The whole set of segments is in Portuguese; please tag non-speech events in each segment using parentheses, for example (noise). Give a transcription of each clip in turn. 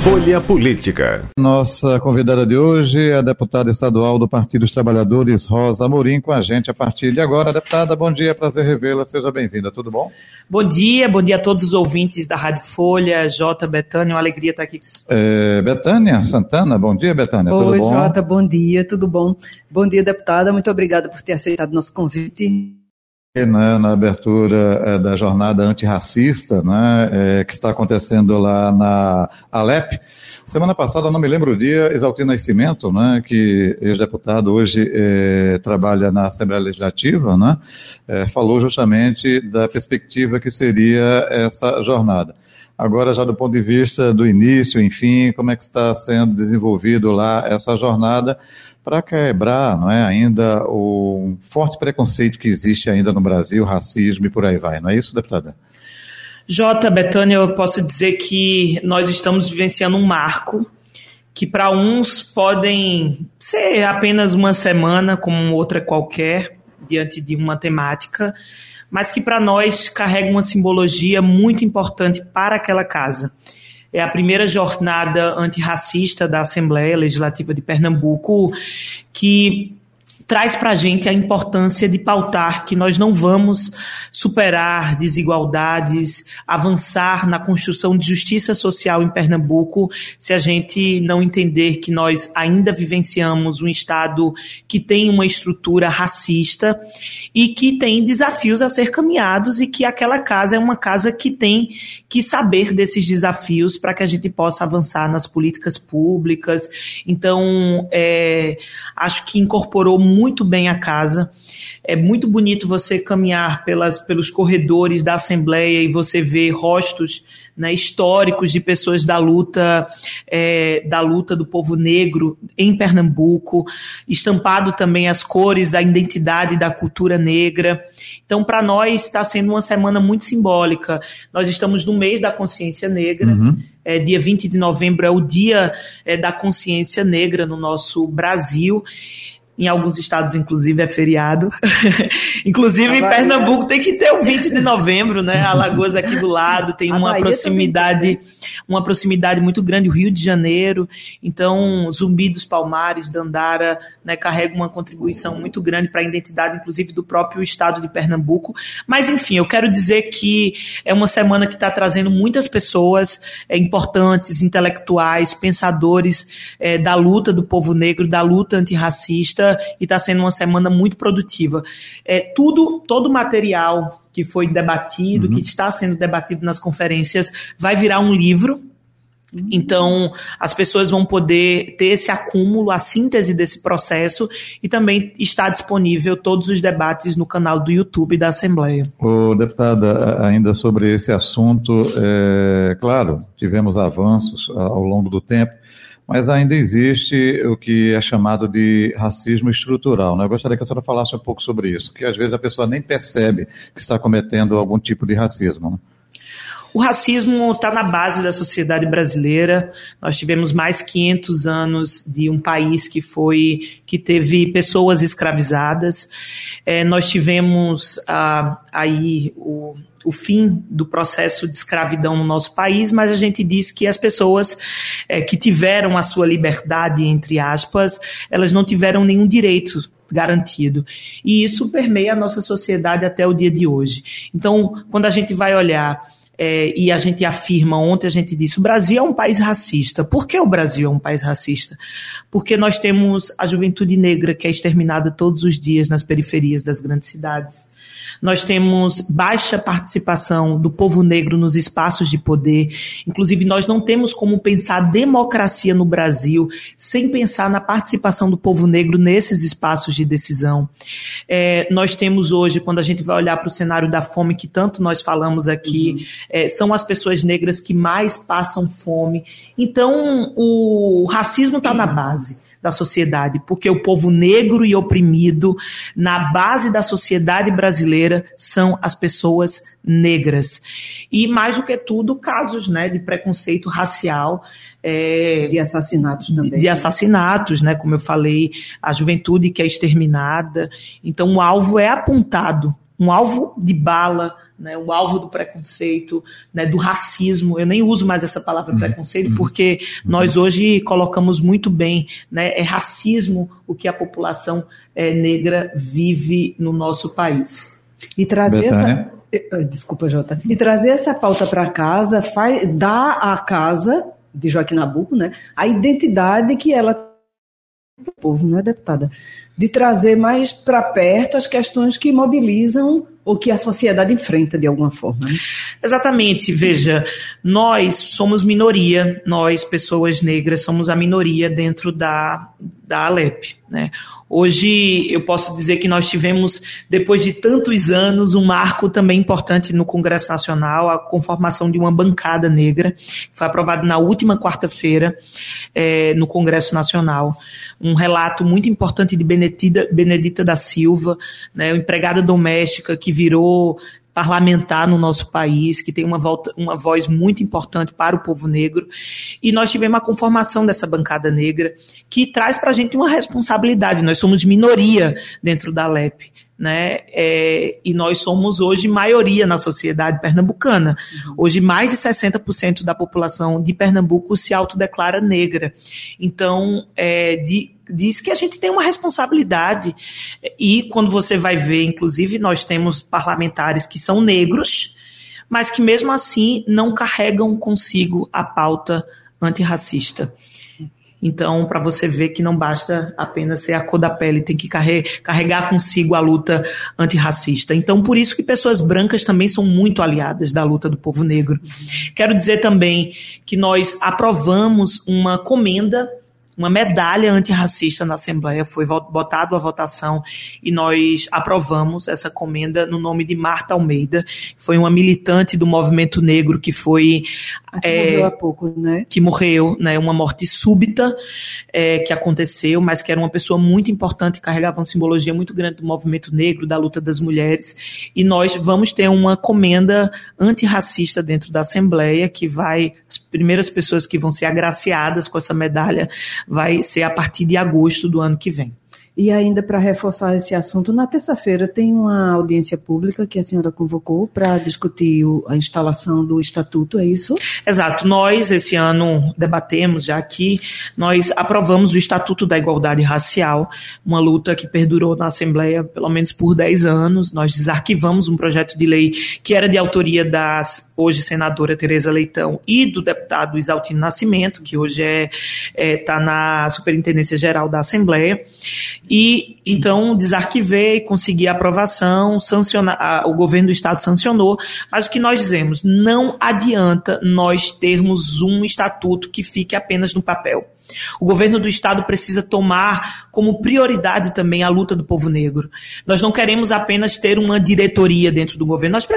Folha Política. Nossa convidada de hoje é a deputada estadual do Partido dos Trabalhadores, Rosa Amorim, com a gente a partir de agora. Deputada, bom dia, prazer revê-la, seja bem-vinda, tudo bom? Bom dia, bom dia a todos os ouvintes da Rádio Folha, Jota, Betânia, uma alegria estar aqui. É, Betânia Santana, bom dia, Betânia, tudo Oi, bom? Oi, Jota, bom dia, tudo bom? Bom dia, deputada, muito obrigada por ter aceitado nosso convite. Né, na abertura é, da jornada antirracista, né, é, que está acontecendo lá na Alep. Semana passada, não me lembro o dia, Exaltino Nascimento, né, que ex-deputado hoje é, trabalha na Assembleia Legislativa, né, falou justamente da perspectiva que seria essa jornada. Agora, já do ponto de vista do início, enfim, como é que está sendo desenvolvido lá essa jornada para quebrar não é, ainda o forte preconceito que existe ainda no Brasil, racismo e por aí vai, não é isso, deputada? Jota, Betânia, eu posso dizer que nós estamos vivenciando um marco que para uns podem ser apenas uma semana, como outra qualquer, diante de uma temática, mas que para nós carrega uma simbologia muito importante para aquela casa. É a primeira jornada antirracista da Assembleia Legislativa de Pernambuco que traz para a gente a importância de pautar que nós não vamos superar desigualdades, avançar na construção de justiça social em Pernambuco, se a gente não entender que nós ainda vivenciamos um Estado que tem uma estrutura racista e que tem desafios a ser caminhados e que aquela casa é uma casa que tem que saber desses desafios para que a gente possa avançar nas políticas públicas. Então, é, acho que incorporou muito bem a casa. É muito bonito você caminhar pelas, pelos corredores da Assembleia e você ver rostos né, históricos de pessoas da luta é, da luta do povo negro em Pernambuco, estampado também as cores da identidade da cultura negra. Então, para nós está sendo uma semana muito simbólica. Nós estamos no mês da consciência negra. Uhum. É, dia 20 de novembro é o dia é, da consciência negra no nosso Brasil. Em alguns estados, inclusive, é feriado. (laughs) inclusive, em Pernambuco tem que ter o 20 de (laughs) novembro, né? Alagoas aqui do lado tem uma proximidade, uma proximidade muito grande, o Rio de Janeiro. Então, Zumbi dos Palmares, Dandara, né, carrega uma contribuição muito grande para a identidade, inclusive, do próprio estado de Pernambuco. Mas, enfim, eu quero dizer que é uma semana que está trazendo muitas pessoas é, importantes, intelectuais, pensadores é, da luta do povo negro, da luta antirracista e está sendo uma semana muito produtiva. É, tudo, todo o material que foi debatido, uhum. que está sendo debatido nas conferências, vai virar um livro. Uhum. Então, as pessoas vão poder ter esse acúmulo, a síntese desse processo e também está disponível todos os debates no canal do YouTube da Assembleia. O deputada, ainda sobre esse assunto, é, claro, tivemos avanços ao longo do tempo, mas ainda existe o que é chamado de racismo estrutural. Né? Eu gostaria que a senhora falasse um pouco sobre isso, que às vezes a pessoa nem percebe que está cometendo algum tipo de racismo. Né? O racismo está na base da sociedade brasileira. Nós tivemos mais 500 anos de um país que foi que teve pessoas escravizadas. É, nós tivemos ah, aí o o fim do processo de escravidão no nosso país, mas a gente diz que as pessoas é, que tiveram a sua liberdade, entre aspas, elas não tiveram nenhum direito garantido. E isso permeia a nossa sociedade até o dia de hoje. Então, quando a gente vai olhar é, e a gente afirma, ontem a gente disse, o Brasil é um país racista. Por que o Brasil é um país racista? Porque nós temos a juventude negra que é exterminada todos os dias nas periferias das grandes cidades nós temos baixa participação do povo negro nos espaços de poder. Inclusive, nós não temos como pensar democracia no Brasil sem pensar na participação do povo negro nesses espaços de decisão. É, nós temos hoje, quando a gente vai olhar para o cenário da fome, que tanto nós falamos aqui, uhum. é, são as pessoas negras que mais passam fome. Então, o racismo está na base da sociedade, porque o povo negro e oprimido na base da sociedade brasileira são as pessoas negras. E mais do que tudo, casos né, de preconceito racial. É, de assassinatos também. De assassinatos, né? Como eu falei, a juventude que é exterminada. Então o alvo é apontado, um alvo de bala, né, o alvo do preconceito, né, do racismo. Eu nem uso mais essa palavra uhum. preconceito, uhum. porque uhum. nós hoje colocamos muito bem, né, é racismo o que a população é, negra vive no nosso país. E trazer essa. Eh, eh, desculpa, Jota. E trazer essa pauta para casa faz, dá à casa de Joaquim Nabuco né, a identidade que ela o povo, né, deputada? De trazer mais para perto as questões que mobilizam ou que a sociedade enfrenta de alguma forma. Né? Exatamente. Veja, nós somos minoria, nós, pessoas negras, somos a minoria dentro da, da Alep. Né? Hoje eu posso dizer que nós tivemos, depois de tantos anos, um marco também importante no Congresso Nacional, a conformação de uma bancada negra, que foi aprovado na última quarta-feira é, no Congresso Nacional. Um relato muito importante de Benedita, Benedita da Silva, né, empregada doméstica que virou parlamentar no nosso país, que tem uma, volta, uma voz muito importante para o povo negro. E nós tivemos a conformação dessa bancada negra, que traz para a gente uma responsabilidade. Nós somos minoria dentro da LEP né? É, e nós somos hoje maioria na sociedade pernambucana. Uhum. Hoje, mais de 60% da população de Pernambuco se autodeclara negra. Então, é, de, diz que a gente tem uma responsabilidade. E quando você vai ver, inclusive, nós temos parlamentares que são negros, mas que mesmo assim não carregam consigo a pauta antirracista. Então, para você ver que não basta apenas ser a cor da pele, tem que carregar consigo a luta antirracista. Então, por isso que pessoas brancas também são muito aliadas da luta do povo negro. Quero dizer também que nós aprovamos uma comenda uma medalha antirracista na Assembleia, foi botado à votação e nós aprovamos essa comenda no nome de Marta Almeida, que foi uma militante do movimento negro que foi. que é, morreu há pouco, né? Que morreu, né? Uma morte súbita é, que aconteceu, mas que era uma pessoa muito importante, carregava uma simbologia muito grande do movimento negro, da luta das mulheres. E nós vamos ter uma comenda antirracista dentro da Assembleia, que vai. As primeiras pessoas que vão ser agraciadas com essa medalha vai ser a partir de agosto do ano que vem. E ainda para reforçar esse assunto, na terça-feira tem uma audiência pública que a senhora convocou para discutir a instalação do estatuto, é isso? Exato. Nós, esse ano, debatemos já aqui, nós aprovamos o Estatuto da Igualdade Racial, uma luta que perdurou na Assembleia pelo menos por 10 anos. Nós desarquivamos um projeto de lei que era de autoria das hoje senadora Tereza Leitão e do deputado Isaltino Nascimento, que hoje está é, é, tá na Superintendência Geral da Assembleia. E então desarquivei, consegui a aprovação, sancionar, o governo do estado sancionou, mas o que nós dizemos, não adianta nós termos um estatuto que fique apenas no papel. O governo do estado precisa tomar como prioridade também a luta do povo negro. Nós não queremos apenas ter uma diretoria dentro do governo, nós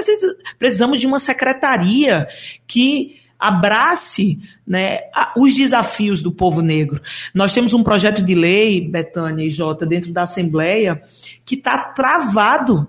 precisamos de uma secretaria que abrace né, os desafios do povo negro. Nós temos um projeto de lei, Betânia e Jota, dentro da Assembleia, que está travado.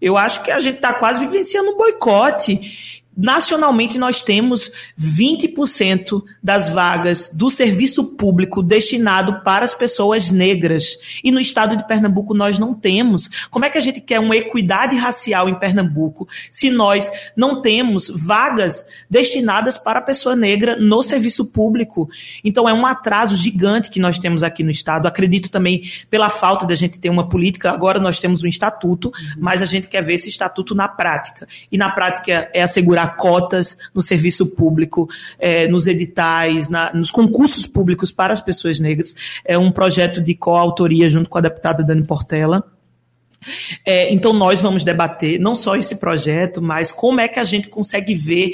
Eu acho que a gente está quase vivenciando um boicote. Nacionalmente, nós temos 20% das vagas do serviço público destinado para as pessoas negras. E no estado de Pernambuco nós não temos. Como é que a gente quer uma equidade racial em Pernambuco se nós não temos vagas destinadas para a pessoa negra no serviço público? Então é um atraso gigante que nós temos aqui no estado. Acredito também pela falta da gente ter uma política. Agora nós temos um estatuto, mas a gente quer ver esse estatuto na prática. E na prática é assegurar cotas no serviço público, é, nos editais, na, nos concursos públicos para as pessoas negras. É um projeto de coautoria junto com a deputada Dani Portela. É, então nós vamos debater não só esse projeto, mas como é que a gente consegue ver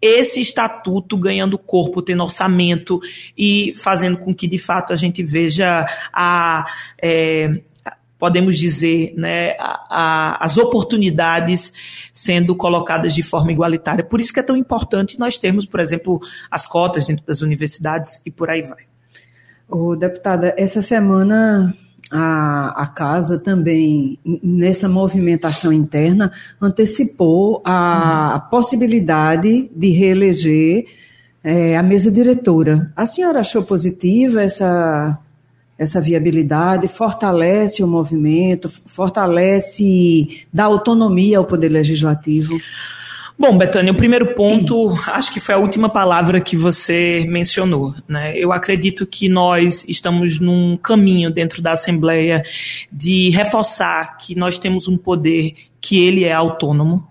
esse estatuto ganhando corpo, tendo orçamento e fazendo com que de fato a gente veja a, é, podemos dizer, né, a, a, as oportunidades sendo colocadas de forma igualitária. Por isso que é tão importante nós termos, por exemplo, as cotas dentro das universidades e por aí vai. O deputada, essa semana a, a casa também, nessa movimentação interna, antecipou a, a possibilidade de reeleger é, a mesa diretora. A senhora achou positiva essa, essa viabilidade? Fortalece o movimento? Fortalece, dá autonomia ao Poder Legislativo? Bom, Betânia, o primeiro ponto, acho que foi a última palavra que você mencionou. Né? Eu acredito que nós estamos num caminho dentro da Assembleia de reforçar que nós temos um poder que ele é autônomo,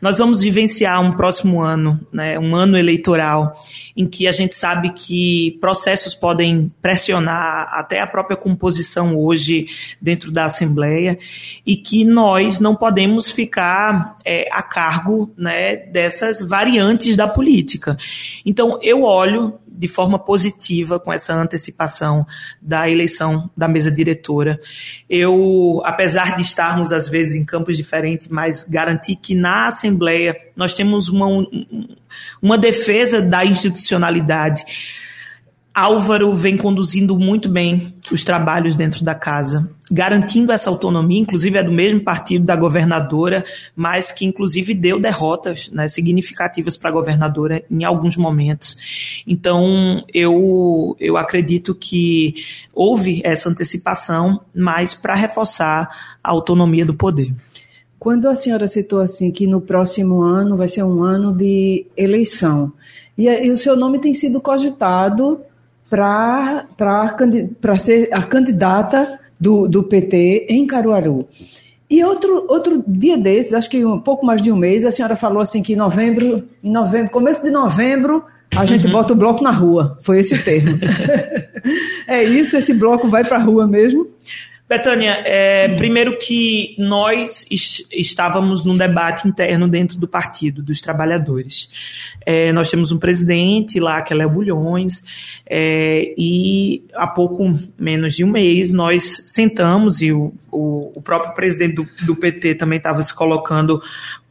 nós vamos vivenciar um próximo ano, né, um ano eleitoral, em que a gente sabe que processos podem pressionar até a própria composição hoje dentro da Assembleia e que nós não podemos ficar é, a cargo né, dessas variantes da política. Então, eu olho de forma positiva com essa antecipação da eleição da mesa diretora. Eu, apesar de estarmos às vezes em campos diferentes, mas garanti que na Assembleia nós temos uma, uma defesa da institucionalidade Álvaro vem conduzindo muito bem os trabalhos dentro da casa, garantindo essa autonomia, inclusive é do mesmo partido da governadora, mas que inclusive deu derrotas né, significativas para a governadora em alguns momentos. Então, eu, eu acredito que houve essa antecipação, mas para reforçar a autonomia do poder. Quando a senhora citou assim que no próximo ano vai ser um ano de eleição, e, e o seu nome tem sido cogitado para ser a candidata do, do PT em Caruaru. E outro, outro dia desses, acho que um pouco mais de um mês, a senhora falou assim que em novembro, em novembro, começo de novembro, a gente uhum. bota o bloco na rua. Foi esse o termo. (laughs) é isso? Esse bloco vai para a rua mesmo? Betânia, é, primeiro que nós estávamos num debate interno dentro do Partido dos Trabalhadores. É, nós temos um presidente lá, que é Léo Bulhões, é, e há pouco menos de um mês nós sentamos e o, o, o próprio presidente do, do PT também estava se colocando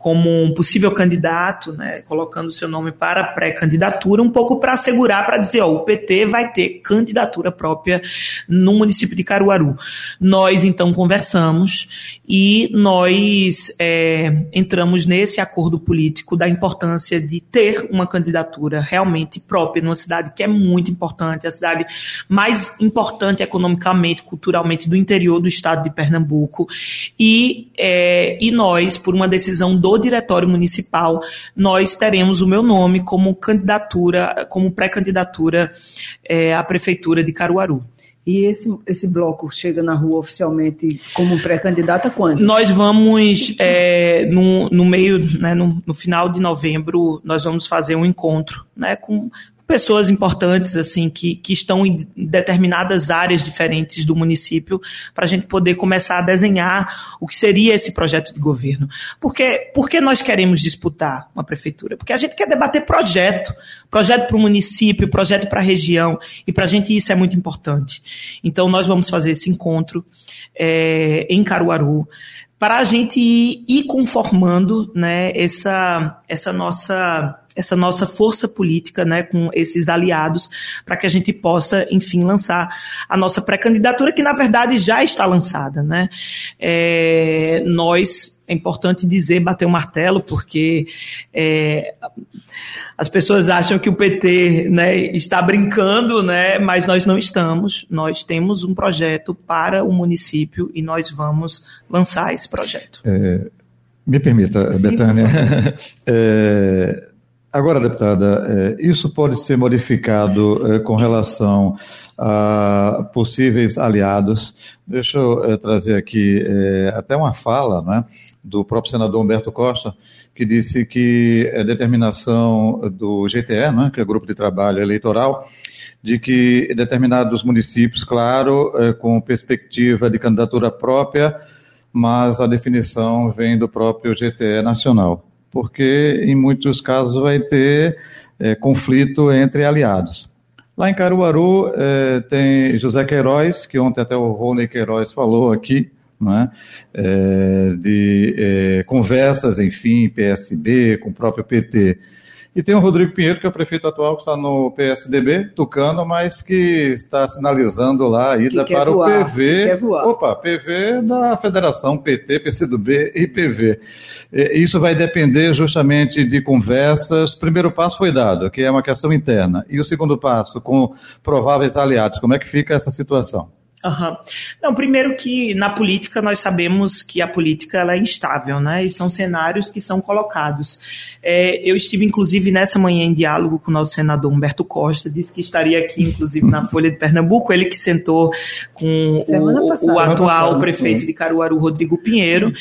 como um possível candidato, né, colocando seu nome para pré-candidatura, um pouco para assegurar, para dizer, ó, o PT vai ter candidatura própria no município de Caruaru. Nós, então, conversamos e nós é, entramos nesse acordo político da importância de ter uma candidatura realmente própria numa cidade que é muito importante, a cidade mais importante economicamente, culturalmente do interior do estado de Pernambuco, e, é, e nós, por uma decisão do do Diretório Municipal, nós teremos o meu nome como candidatura, como pré-candidatura é, à Prefeitura de Caruaru. E esse, esse bloco chega na rua oficialmente como pré-candidata quando? Nós vamos, é, no, no meio, né, no, no, final de novembro, nós vamos fazer um encontro né, com pessoas importantes assim que, que estão em determinadas áreas diferentes do município para a gente poder começar a desenhar o que seria esse projeto de governo. Porque, por que nós queremos disputar uma prefeitura? Porque a gente quer debater projeto, projeto para o município, projeto para a região, e para a gente isso é muito importante. Então nós vamos fazer esse encontro é, em Caruaru para a gente ir, conformando né, essa, essa nossa essa nossa força política, né, com esses aliados, para que a gente possa, enfim, lançar a nossa pré-candidatura, que na verdade já está lançada, né. É, nós, é importante dizer, bater o um martelo, porque é, as pessoas acham que o PT né, está brincando, né, mas nós não estamos. Nós temos um projeto para o município e nós vamos lançar esse projeto. É, me permita, Sim, Betânia. (laughs) É, Agora, deputada, é, isso pode ser modificado é, com relação a possíveis aliados. Deixa eu é, trazer aqui até uma fala né, do próprio senador Humberto Costa, que disse que a determinação do GTE, né, que é o Grupo de Trabalho Eleitoral, de que determinados municípios, claro, com perspectiva de candidatura própria, mas a definição vem do próprio GTE nacional porque em muitos casos vai ter é, conflito entre aliados. Lá em Caruaru é, tem José Queiroz, que ontem até o Rony Queiroz falou aqui, né, é, de é, conversas, enfim, PSB, com o próprio PT. E tem o Rodrigo Pinheiro, que é o prefeito atual, que está no PSDB, Tucano, mas que está sinalizando lá a ida para voar, o PV. Opa, PV da Federação PT, PCdoB e PV. Isso vai depender justamente de conversas. Primeiro passo foi dado, que é uma questão interna. E o segundo passo, com prováveis aliados, como é que fica essa situação? Uhum. Não, primeiro que na política nós sabemos que a política ela é instável, né? E são cenários que são colocados. É, eu estive, inclusive, nessa manhã em diálogo com o nosso senador Humberto Costa, disse que estaria aqui, inclusive, na (laughs) Folha de Pernambuco, ele que sentou com o, o, atual prefeito de Caruaru, Rodrigo Pinheiro,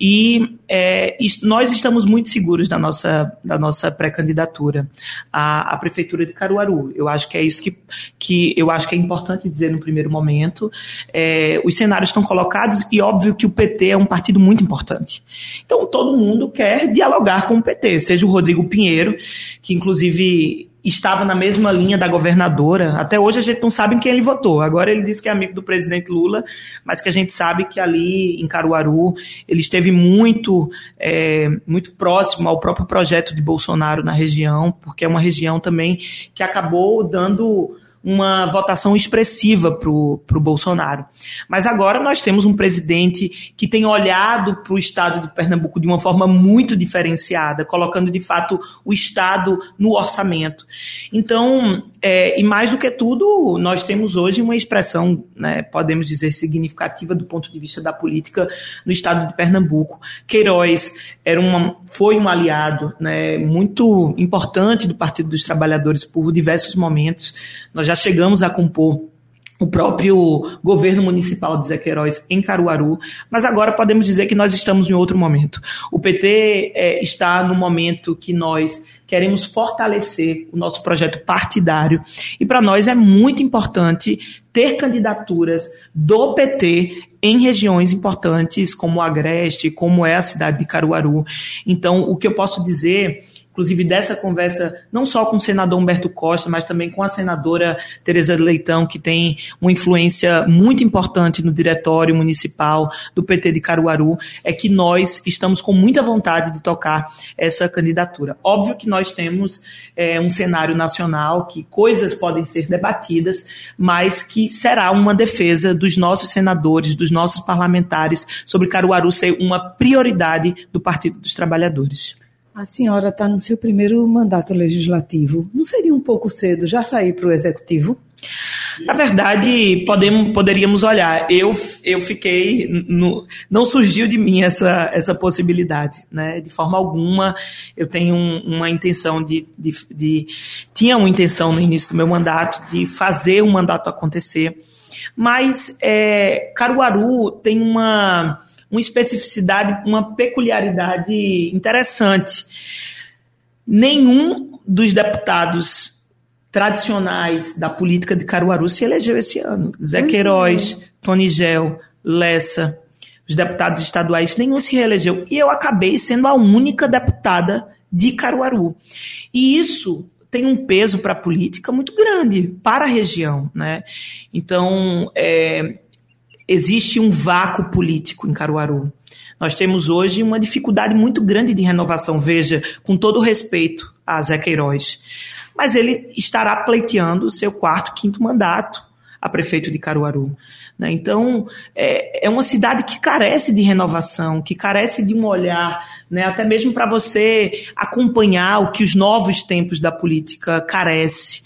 e é, nós estamos muito seguros da nossa, da nossa pré-candidatura à, à prefeitura de Caruaru. Eu acho que é isso que, que eu acho que é importante dizer no primeiro momento. É, os cenários estão colocados e óbvio que o PT é um partido muito importante. Então todo mundo quer dialogar com o PT seja o Rodrigo Pinheiro, que inclusive estava na mesma linha da governadora. Até hoje a gente não sabe em quem ele votou. Agora ele disse que é amigo do presidente Lula, mas que a gente sabe que ali em Caruaru ele esteve muito, é, muito próximo ao próprio projeto de Bolsonaro na região, porque é uma região também que acabou dando uma votação expressiva para o Bolsonaro. Mas agora nós temos um presidente que tem olhado para o estado de Pernambuco de uma forma muito diferenciada, colocando de fato o estado no orçamento. Então, é, e mais do que tudo, nós temos hoje uma expressão, né, podemos dizer, significativa do ponto de vista da política no estado de Pernambuco. Queiroz era uma, foi um aliado né, muito importante do Partido dos Trabalhadores por diversos momentos. Nós já chegamos a compor o próprio governo municipal de Zé em Caruaru, mas agora podemos dizer que nós estamos em outro momento. O PT é, está no momento que nós queremos fortalecer o nosso projeto partidário e para nós é muito importante ter candidaturas do PT em regiões importantes como Agreste, como é a cidade de Caruaru. Então, o que eu posso dizer inclusive dessa conversa, não só com o senador Humberto Costa, mas também com a senadora Tereza Leitão, que tem uma influência muito importante no diretório municipal do PT de Caruaru, é que nós estamos com muita vontade de tocar essa candidatura. Óbvio que nós temos é, um cenário nacional que coisas podem ser debatidas, mas que será uma defesa dos nossos senadores, dos nossos parlamentares sobre Caruaru ser uma prioridade do Partido dos Trabalhadores. A senhora está no seu primeiro mandato legislativo. Não seria um pouco cedo já sair para o executivo? Na verdade, podemos, poderíamos olhar. Eu, eu fiquei. No, não surgiu de mim essa, essa possibilidade, né? De forma alguma. Eu tenho um, uma intenção de, de, de. Tinha uma intenção no início do meu mandato de fazer o mandato acontecer. Mas é, Caruaru tem uma uma especificidade, uma peculiaridade interessante. Nenhum dos deputados tradicionais da política de Caruaru se elegeu esse ano. Zé uhum. Queiroz, Tony Gel, Lessa, os deputados estaduais, nenhum se reelegeu. E eu acabei sendo a única deputada de Caruaru. E isso tem um peso para a política muito grande, para a região. Né? Então, é, existe um vácuo político em Caruaru. Nós temos hoje uma dificuldade muito grande de renovação, veja, com todo respeito a Zé Queiroz. Mas ele estará pleiteando o seu quarto, quinto mandato a prefeito de Caruaru. Né? Então, é, é uma cidade que carece de renovação, que carece de um olhar, né? até mesmo para você acompanhar o que os novos tempos da política carece.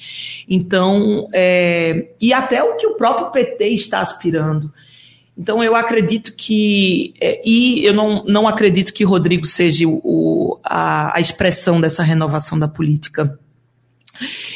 Então, é, e até o que o próprio PT está aspirando. Então eu acredito que é, e eu não, não acredito que Rodrigo seja o, a, a expressão dessa renovação da política.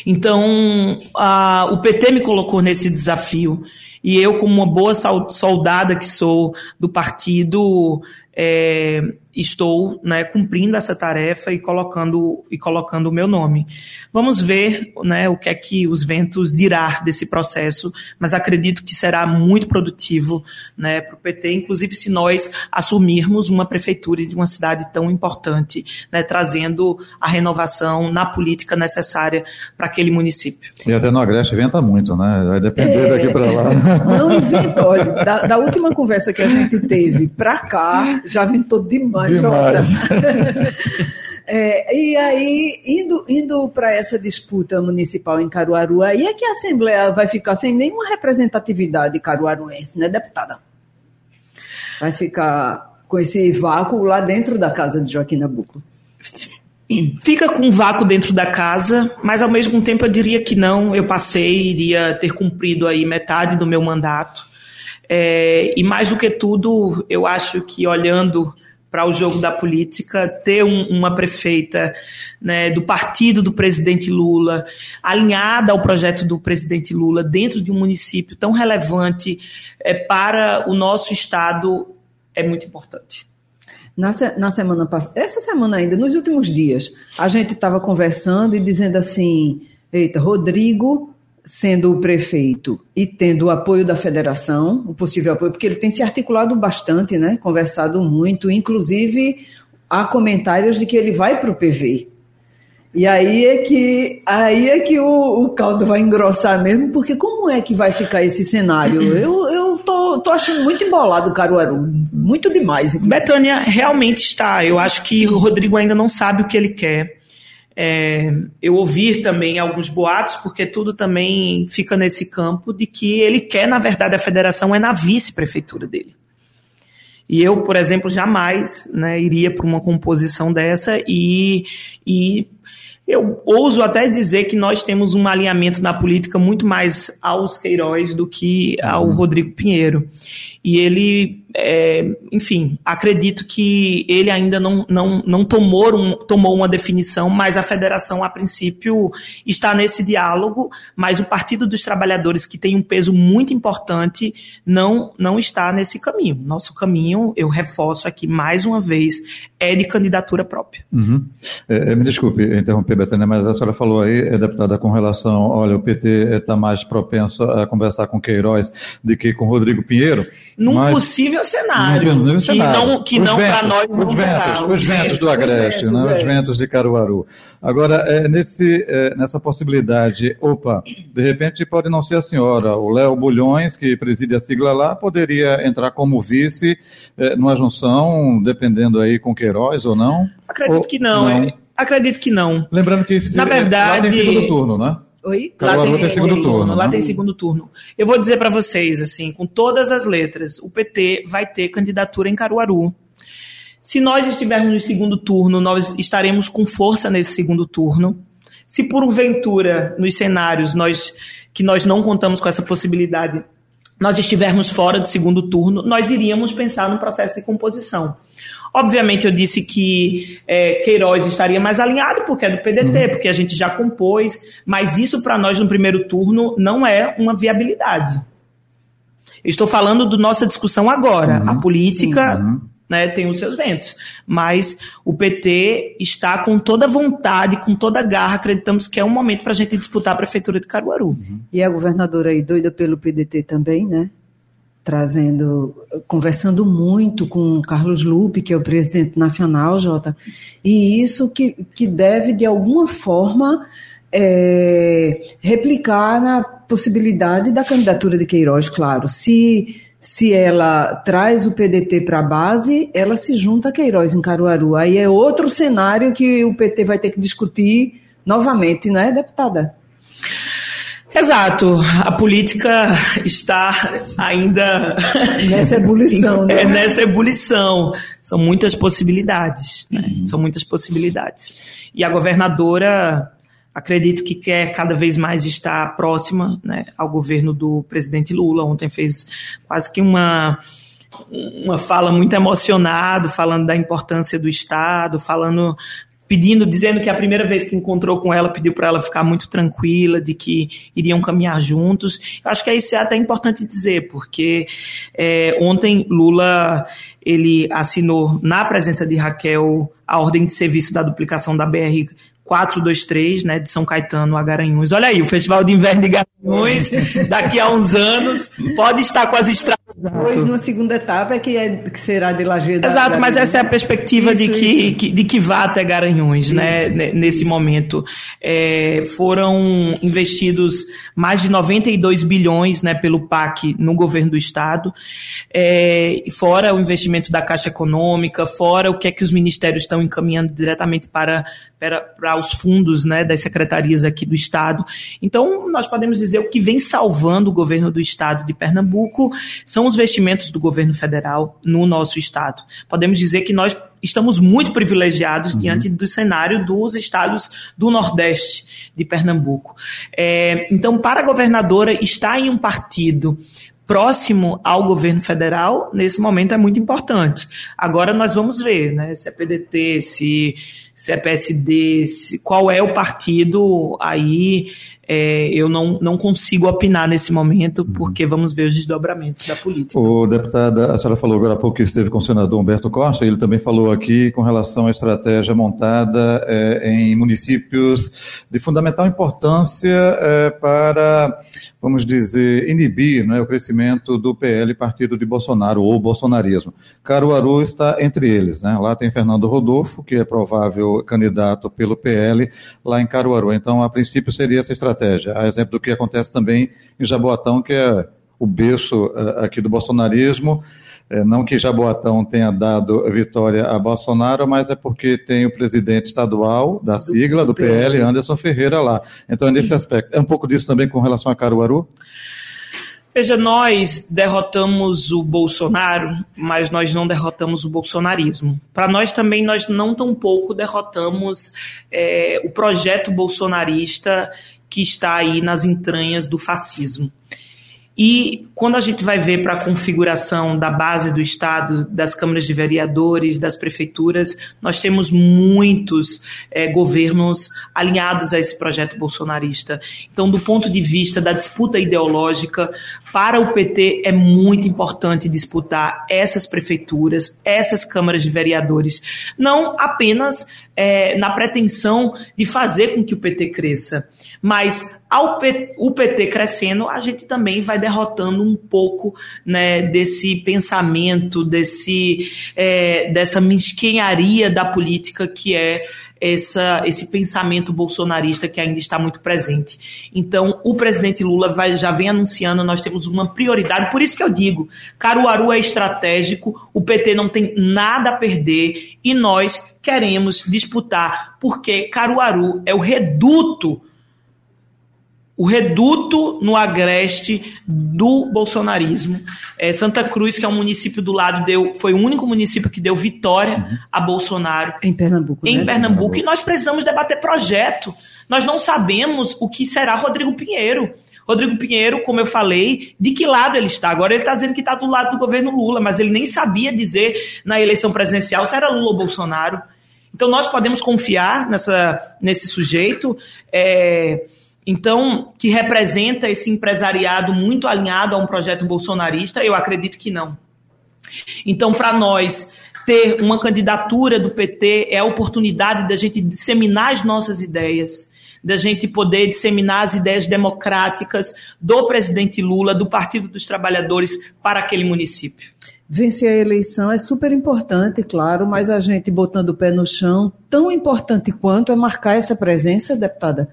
Então a, o PT me colocou nesse desafio e eu como uma boa soldada que sou do partido é, estou né, cumprindo essa tarefa e colocando e colocando o meu nome. Vamos ver né, o que é que os ventos dirá desse processo, mas acredito que será muito produtivo né, para o PT, inclusive se nós assumirmos uma prefeitura de uma cidade tão importante, né, trazendo a renovação na política necessária para aquele município. E até no Agreste venta muito, né? Vai depender é... daqui para lá. Não inventa, olha, da, da última conversa que a gente teve para cá, já ventou demais. Demais. (laughs) É, e aí, indo, indo para essa disputa municipal em Caruaru, aí é que a Assembleia vai ficar sem nenhuma representatividade caruaruense, né, deputada? Vai ficar com esse vácuo lá dentro da casa de Joaquim Nabuco. Fica com um vácuo dentro da casa, mas ao mesmo tempo eu diria que não. Eu passei, iria ter cumprido aí metade do meu mandato. É, e mais do que tudo, eu acho que olhando para o jogo da política, ter um, uma prefeita né, do partido do presidente Lula, alinhada ao projeto do presidente Lula, dentro de um município tão relevante é, para o nosso Estado, é muito importante. Na, na semana passada, essa semana ainda, nos últimos dias, a gente estava conversando e dizendo assim: eita, Rodrigo sendo o prefeito e tendo o apoio da federação, o possível apoio, porque ele tem se articulado bastante, né? Conversado muito, inclusive há comentários de que ele vai para o PV. E aí é que aí é que o, o, caldo vai engrossar mesmo, porque como é que vai ficar esse cenário? (clears throat) Eu, eu tô, tô achando muito embolado o Caruaru, muito demais. Inclusive. Betânia realmente está. Eu acho que o Rodrigo ainda não sabe o que ele quer é, eu ouvir também alguns boatos, porque tudo também fica nesse campo de que ele quer, na verdade, a federação é na vice-prefeitura dele. E eu, por exemplo, jamais né, iria para uma composição dessa e, e eu ouso até dizer que nós temos um alinhamento na política muito mais aos Queiroz do que ao uhum. Rodrigo Pinheiro. E ele, é, enfim, acredito que ele ainda não, não, não tomou, um, tomou uma definição, mas a federação, a princípio, está nesse diálogo, mas o Partido dos Trabalhadores, que tem um peso muito importante, não, não está nesse caminho. Nosso caminho, eu reforço aqui mais uma vez, é de candidatura própria. Uhum. É, é me desculpe interromper, Betânia, mas a senhora falou aí, é, deputada, com relação, olha, o PT está mais propenso a conversar com Queiroz do que com Rodrigo Pinheiro num Mas, possível cenário. Num que cenário. não, que não para nós não os ventos, os ventos do Agreste, os ventos, né? é. os ventos de Caruaru. Agora, é, nesse, é, nessa possibilidade, opa, de repente pode não ser a senhora, o Léo Bulhões, que preside a sigla lá, poderia entrar como vice numa junção, dependendo aí com Queiroz ou não? Acredito ou, que não. não. É, acredito que não. Lembrando que isso Na verdade, lá segundo turno, né? Oi? Lá tem, tem, segundo turno. turno lá né? tem segundo turno. Eu vou dizer para vocês, assim, com todas as letras, o PT vai ter candidatura em Caruaru. Se nós estivermos no segundo turno, nós estaremos com força nesse segundo turno. Se porventura, nos cenários nós, que nós não contamos com essa possibilidade, nós estivermos fora do segundo turno, nós iríamos pensar no processo de composição. Obviamente, eu disse que é, Queiroz estaria mais alinhado, porque é do PDT, uhum. porque a gente já compôs, mas isso para nós no primeiro turno não é uma viabilidade. Eu estou falando da nossa discussão agora. Uhum. A política uhum. né, tem os seus ventos, mas o PT está com toda vontade, com toda garra, acreditamos que é um momento para a gente disputar a prefeitura de Caruaru. Uhum. E a governadora aí doida pelo PDT também, né? Trazendo, conversando muito com Carlos Lupe, que é o presidente nacional, Jota, e isso que, que deve, de alguma forma, é, replicar na possibilidade da candidatura de Queiroz, claro. Se, se ela traz o PDT para a base, ela se junta a Queiroz em Caruaru. Aí é outro cenário que o PT vai ter que discutir novamente, não é, deputada? Exato. A política está ainda. (laughs) Nessa ebulição, né? É nessa ebulição. São muitas possibilidades. Né? Uhum. São muitas possibilidades. E a governadora, acredito que quer cada vez mais estar próxima né, ao governo do presidente Lula. Ontem fez quase que uma uma fala muito emocionado, falando da importância do Estado, falando pedindo, dizendo que a primeira vez que encontrou com ela, pediu para ela ficar muito tranquila, de que iriam caminhar juntos. Eu acho que isso é até importante dizer, porque é, ontem Lula ele assinou na presença de Raquel a ordem de serviço da duplicação da BR 423, né, de São Caetano a Garanhuns. Olha aí, o Festival de Inverno de Garanhuns daqui a uns anos, pode estar com as estradas. Depois, numa segunda etapa, é que, é, que será de Lajeado. Exato, mas essa é a perspectiva isso, de, que, que, de que vá até Garanhuns, né, isso, né, nesse isso. momento. É, foram investidos mais de 92 bilhões né, pelo PAC no governo do Estado, é, fora o investimento da Caixa Econômica, fora o que é que os ministérios estão encaminhando diretamente para, para, para os fundos né, das secretarias aqui do Estado. Então, nós podemos dizer o que vem salvando o governo do Estado de Pernambuco são os investimentos do governo federal no nosso Estado. Podemos dizer que nós estamos muito privilegiados uhum. diante do cenário dos estados do Nordeste de Pernambuco. É, então, para a governadora estar em um partido próximo ao governo federal, nesse momento é muito importante. Agora nós vamos ver, né, se é PDT, se, se é PSD, se, qual é o partido aí é, eu não, não consigo opinar nesse momento, porque vamos ver os desdobramentos da política. O deputado, a senhora falou agora há pouco que esteve com o senador Humberto Costa, ele também falou aqui com relação à estratégia montada é, em municípios de fundamental importância é, para, vamos dizer, inibir né, o crescimento do PL, partido de Bolsonaro, ou bolsonarismo. Caruaru está entre eles. Né? Lá tem Fernando Rodolfo, que é provável candidato pelo PL, lá em Caruaru. Então, a princípio, seria essa estratégia estratégia. A exemplo do que acontece também em Jaboatão, que é o berço uh, aqui do bolsonarismo. É, não que Jaboatão tenha dado vitória a Bolsonaro, mas é porque tem o presidente estadual da sigla, do PL, Anderson Ferreira lá. Então, é nesse aspecto. É um pouco disso também com relação a Caruaru? Veja, nós derrotamos o Bolsonaro, mas nós não derrotamos o bolsonarismo. Para nós também, nós não tão pouco derrotamos é, o projeto bolsonarista que está aí nas entranhas do fascismo. E quando a gente vai ver para a configuração da base do Estado, das câmaras de vereadores, das prefeituras, nós temos muitos é, governos alinhados a esse projeto bolsonarista. Então, do ponto de vista da disputa ideológica, para o PT é muito importante disputar essas prefeituras, essas câmaras de vereadores, não apenas é, na pretensão de fazer com que o PT cresça, mas ao P, o PT crescendo, a gente também vai derrotando um pouco né, desse pensamento, desse, é, dessa mesquinharia da política que é essa, esse pensamento bolsonarista que ainda está muito presente. Então, o presidente Lula vai, já vem anunciando, nós temos uma prioridade, por isso que eu digo, Caruaru é estratégico, o PT não tem nada a perder e nós queremos disputar, porque Caruaru é o reduto o reduto no agreste do bolsonarismo. É, Santa Cruz, que é um município do lado, deu, foi o único município que deu vitória uhum. a Bolsonaro. Em Pernambuco. Em né? Pernambuco. E nós precisamos debater projeto. Nós não sabemos o que será Rodrigo Pinheiro. Rodrigo Pinheiro, como eu falei, de que lado ele está? Agora ele está dizendo que está do lado do governo Lula, mas ele nem sabia dizer na eleição presidencial se era Lula ou Bolsonaro. Então nós podemos confiar nessa, nesse sujeito. É, então, que representa esse empresariado muito alinhado a um projeto bolsonarista? Eu acredito que não. Então, para nós, ter uma candidatura do PT é a oportunidade da gente disseminar as nossas ideias, da gente poder disseminar as ideias democráticas do presidente Lula, do Partido dos Trabalhadores para aquele município. Vencer a eleição é super importante, claro, mas a gente botando o pé no chão, tão importante quanto é marcar essa presença, deputada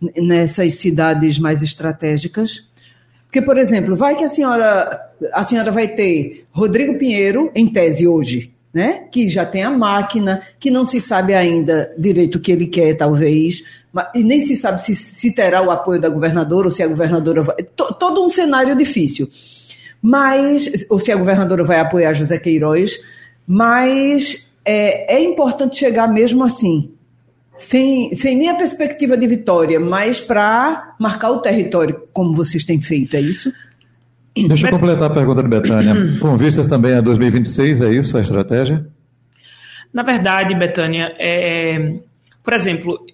nessas cidades mais estratégicas? Porque, por exemplo, vai que a senhora, a senhora vai ter Rodrigo Pinheiro, em tese hoje, né? que já tem a máquina, que não se sabe ainda direito o que ele quer, talvez, e nem se sabe se, se terá o apoio da governadora ou se a governadora vai. Todo um cenário difícil. Mas, ou se a governadora vai apoiar José Queiroz, mas é, é importante chegar mesmo assim, sem, sem nem a perspectiva de vitória, mas para marcar o território, como vocês têm feito, é isso? Deixa eu completar a pergunta de Betânia. (clears throat) Com vistas também a 2026, é isso a estratégia? Na verdade, Betânia, é, por exemplo,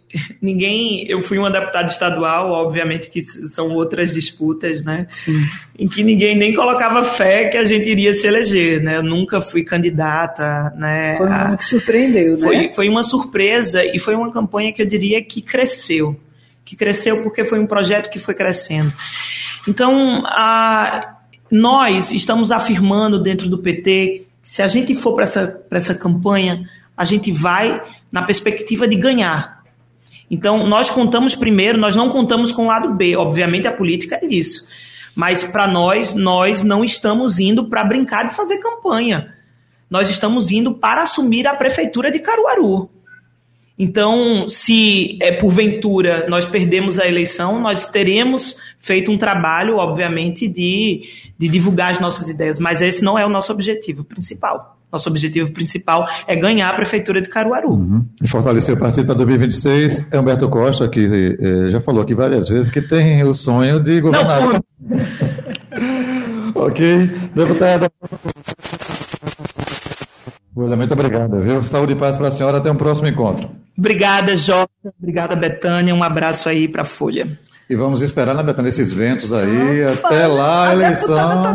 ninguém. Eu fui uma deputada estadual, obviamente que são outras disputas, né? Sim. Em que ninguém nem colocava fé que a gente iria se eleger, né? Eu nunca fui candidata, né? Foi uma que surpreendeu, né? Foi, uma surpresa e foi uma campanha que eu diria que cresceu. que cresceu porque foi um projeto que foi crescendo. Então, a, nós estamos afirmando dentro do PT, se a gente for para essa, essa campanha, a gente vai na perspectiva de ganhar. Então, nós contamos primeiro, nós não contamos com o lado B. Obviamente, a política é isso. Mas, para nós, nós não estamos indo para brincar de fazer campanha. Nós estamos indo para assumir a prefeitura de Caruaru. Então, se é, porventura nós perdemos a eleição, nós teremos feito um trabalho, obviamente, de, de divulgar as nossas ideias, mas esse não é o nosso objetivo principal. Nosso objetivo principal é ganhar a prefeitura de Caruaru. Uhum. E fortalecer o partido para 2026. É Humberto Costa, que eh, já falou aqui várias vezes, que tem o sonho de governar. Não, por... (laughs) ok. Deputada. Muito obrigado, viu? Saúde e paz para a senhora. Até um próximo encontro. Obrigada, Jota. Obrigada, Betânia. Um abraço aí para a Folha. E vamos esperar, né, Betânia, esses ventos aí. Ah, até lá a eleição. Tá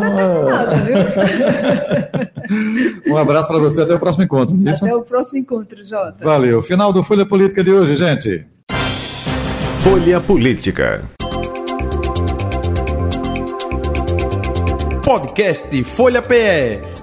(laughs) um abraço para você. Até o próximo encontro. É isso? Até o próximo encontro, Jota. Valeu. Final do Folha Política de hoje, gente. Folha Política. Podcast Folha PE.